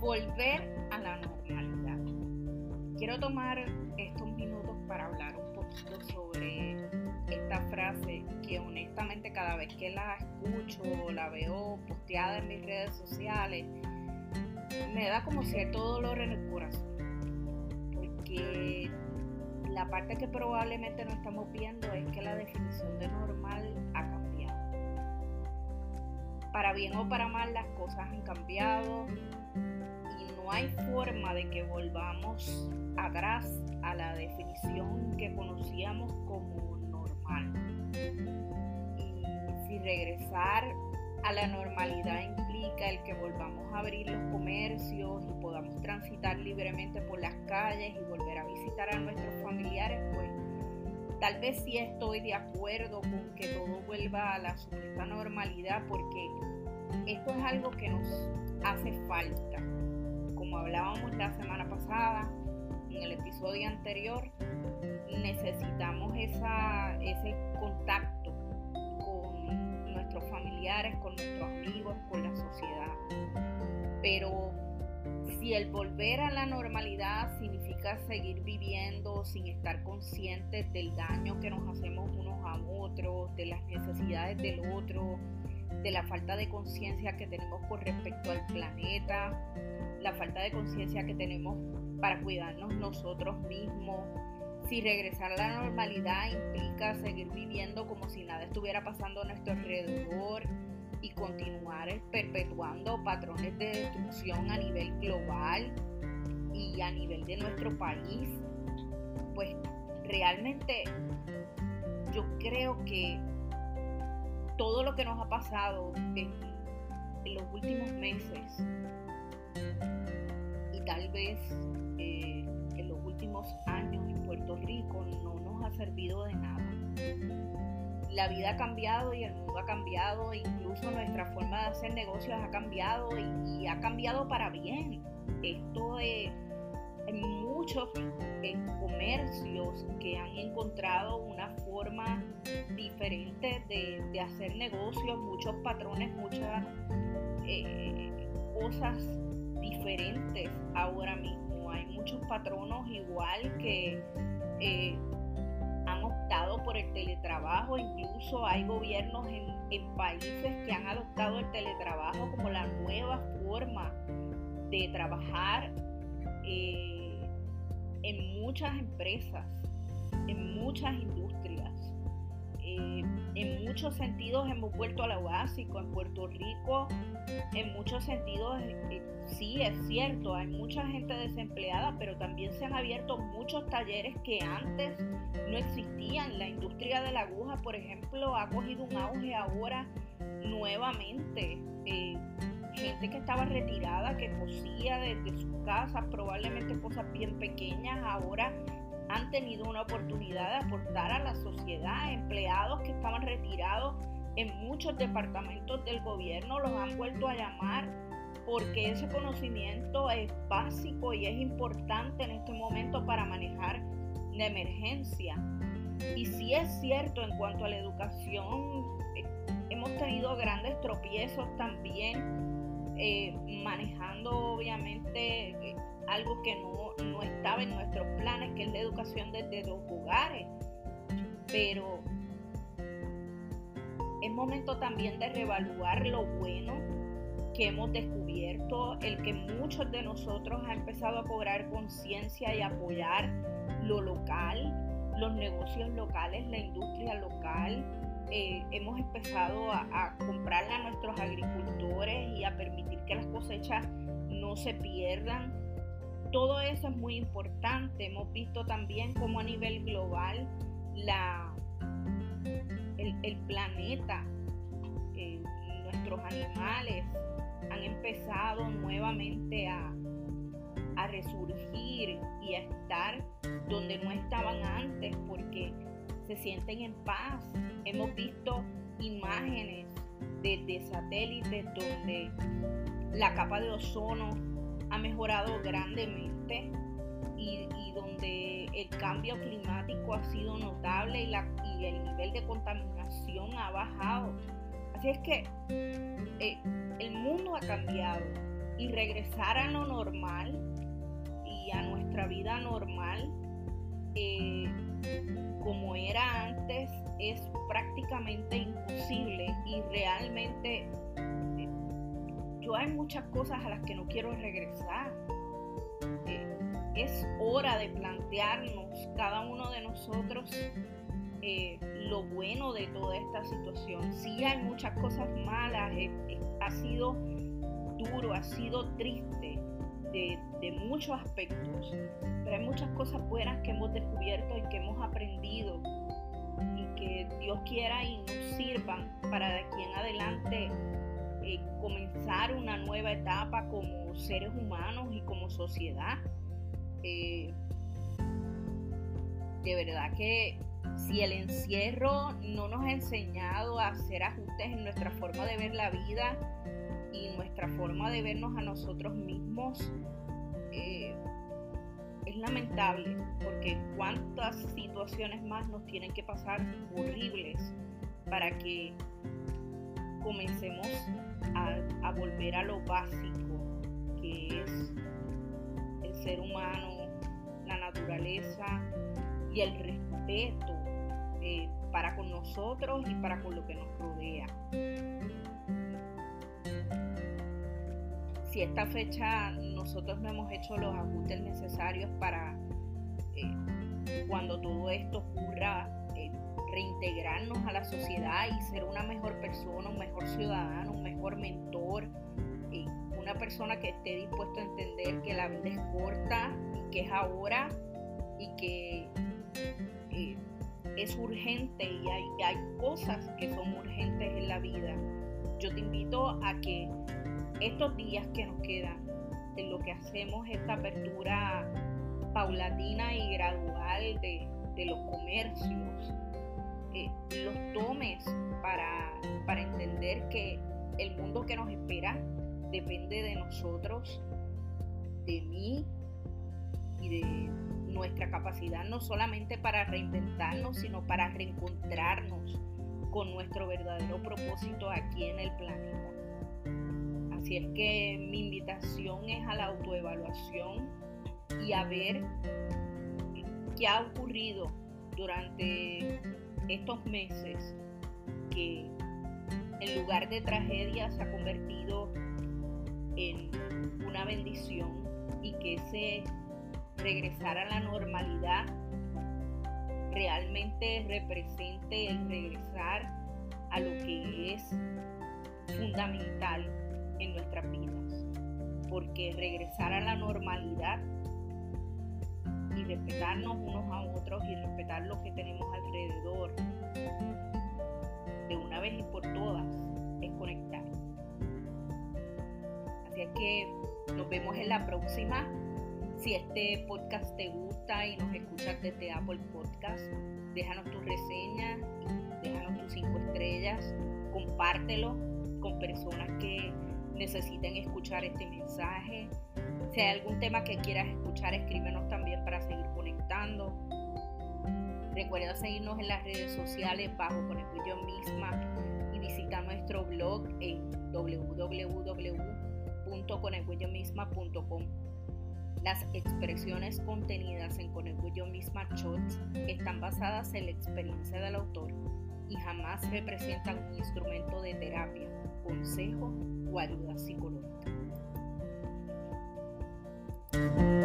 Volver a la normalidad. Quiero tomar estos minutos para hablar un poquito sobre esta frase que honestamente cada vez que la escucho o la veo posteada en mis redes sociales, me da como cierto dolor en el corazón. Porque la parte que probablemente no estamos viendo es que la definición de normal ha cambiado. Para bien o para mal las cosas han cambiado y no hay forma de que volvamos atrás a la definición que conocíamos como normal. Y si regresar a la normalidad implica el que volvamos a abrir los comercios y podamos transitar libremente por las calles y volver a visitar a nuestros familiares, pues tal vez sí estoy de acuerdo con que todo vuelva a la supuesta normalidad porque esto es algo que nos hace falta. Como hablábamos la semana pasada, en el episodio anterior, necesitamos esa, ese contacto familiares, con nuestros amigos, con la sociedad. Pero si el volver a la normalidad significa seguir viviendo sin estar conscientes del daño que nos hacemos unos a otros, de las necesidades del otro, de la falta de conciencia que tenemos con respecto al planeta, la falta de conciencia que tenemos para cuidarnos nosotros mismos, si regresar a la normalidad implica seguir viviendo como si nada estuviera pasando a nuestro alrededor y continuar perpetuando patrones de destrucción a nivel global y a nivel de nuestro país, pues realmente yo creo que todo lo que nos ha pasado en, los últimos meses y tal vez eh, en los últimos años Puerto Rico no nos ha servido de nada. La vida ha cambiado y el mundo ha cambiado, incluso nuestra forma de hacer negocios ha cambiado y, ha cambiado para bien. Esto es en muchos comercios que han encontrado una forma diferente de, hacer negocios, muchos patrones, muchas eh, cosas diferentes ahora mismo hay muchos patronos igual que eh, por el teletrabajo, incluso hay gobiernos en, países que han adoptado el teletrabajo como la nueva forma de trabajar eh, en muchas empresas, en muchas industrias. Eh, en muchos sentidos hemos vuelto a lo básico. En Puerto Rico, en muchos sentidos, eh, sí es cierto, hay mucha gente desempleada, pero también se han abierto muchos talleres que antes no existían. La industria de la aguja, por ejemplo, ha cogido un auge ahora nuevamente. Eh, gente que estaba retirada, que cosía desde sus casas, probablemente cosas bien pequeñas, ahora han tenido una oportunidad de aportar a la sociedad, empleados que estaban retirados en muchos departamentos del gobierno los han vuelto a llamar porque ese conocimiento es básico y es importante en este momento para manejar la emergencia. Y si es cierto en cuanto a la educación, eh, hemos tenido grandes tropiezos también, eh, manejando obviamente eh, algo que no, no estaba en nuestros planes, que es la educación desde los hogares. Pero es momento también de reevaluar lo bueno que hemos descubierto, el que muchos de nosotros han empezado a cobrar conciencia y apoyar lo local, los negocios locales, la industria local. Eh, hemos empezado a, a comprarle a nuestros agricultores y a permitir que las cosechas no se pierdan todo eso es muy importante. Hemos visto también cómo a nivel global la, el, planeta, eh, nuestros animales han empezado nuevamente a, a resurgir y a estar donde no estaban antes porque se sienten en paz. Hemos visto imágenes de satélites donde la capa de ozono ha mejorado grandemente y, donde el cambio climático ha sido notable y, la, y el nivel de contaminación ha bajado. Así es que eh, el mundo ha cambiado y regresar a lo normal y a nuestra vida normal eh, como era antes es prácticamente imposible y realmente yo hay muchas cosas a las que no quiero regresar. es hora de plantearnos cada uno de nosotros lo bueno de toda esta situación. Sí hay muchas cosas malas, ha sido duro, ha sido triste de, de, muchos aspectos, pero hay muchas cosas buenas que hemos descubierto y que hemos aprendido y que Dios quiera y nos sirvan para de aquí en adelante eh, comenzar una nueva etapa como seres humanos y como sociedad. Eh, de verdad que si el encierro no nos ha enseñado a hacer ajustes en nuestra forma de ver la vida y nuestra forma de vernos a nosotros mismos, eh, es lamentable porque cuántas situaciones más nos tienen que pasar horribles para que comencemos volver a lo básico que es el ser humano, la naturaleza y el respeto eh, para con nosotros y para con lo que nos rodea. Si esta fecha nosotros no hemos hecho los ajustes necesarios para eh, cuando todo esto ocurra, reintegrarnos a la sociedad y ser una mejor persona, un mejor ciudadano, un mejor mentor, una persona que esté dispuesto a entender que la vida es corta y que es ahora y que es urgente y hay, hay cosas que son urgentes en la vida. Yo te invito a que estos días que nos quedan, en lo que hacemos esta apertura paulatina y gradual de, los comercios, los tomes para, para entender que el mundo que nos espera depende de nosotros, de mí y de nuestra capacidad no solamente para reinventarnos, sino para reencontrarnos con nuestro verdadero propósito aquí en el planeta. Así es que mi invitación es a la autoevaluación y a ver qué ha ocurrido durante estos meses que en lugar de tragedia se ha convertido en una bendición y que ese regresar a la normalidad realmente represente el regresar a lo que es fundamental en nuestras vidas. Porque regresar a la normalidad y respetarnos unos a otros y respetar lo que tenemos alrededor de una vez y por todas es conectar. Así es que nos vemos en la próxima si este podcast te gusta y nos escuchas desde Apple Podcast, déjanos tu reseña, déjanos tus cinco estrellas, compártelo con personas que necesiten escuchar este mensaje. Si hay algún tema que quieras escuchar, escríbenos también para seguir conectando. Recuerda seguirnos en las redes sociales bajo Yo Misma y visita nuestro blog en www.conegüellomisma.com. Las expresiones contenidas en Con Misma Shots están basadas en la experiencia del autor y jamás representan un instrumento de terapia, consejo o ayuda psicológica. Thank you.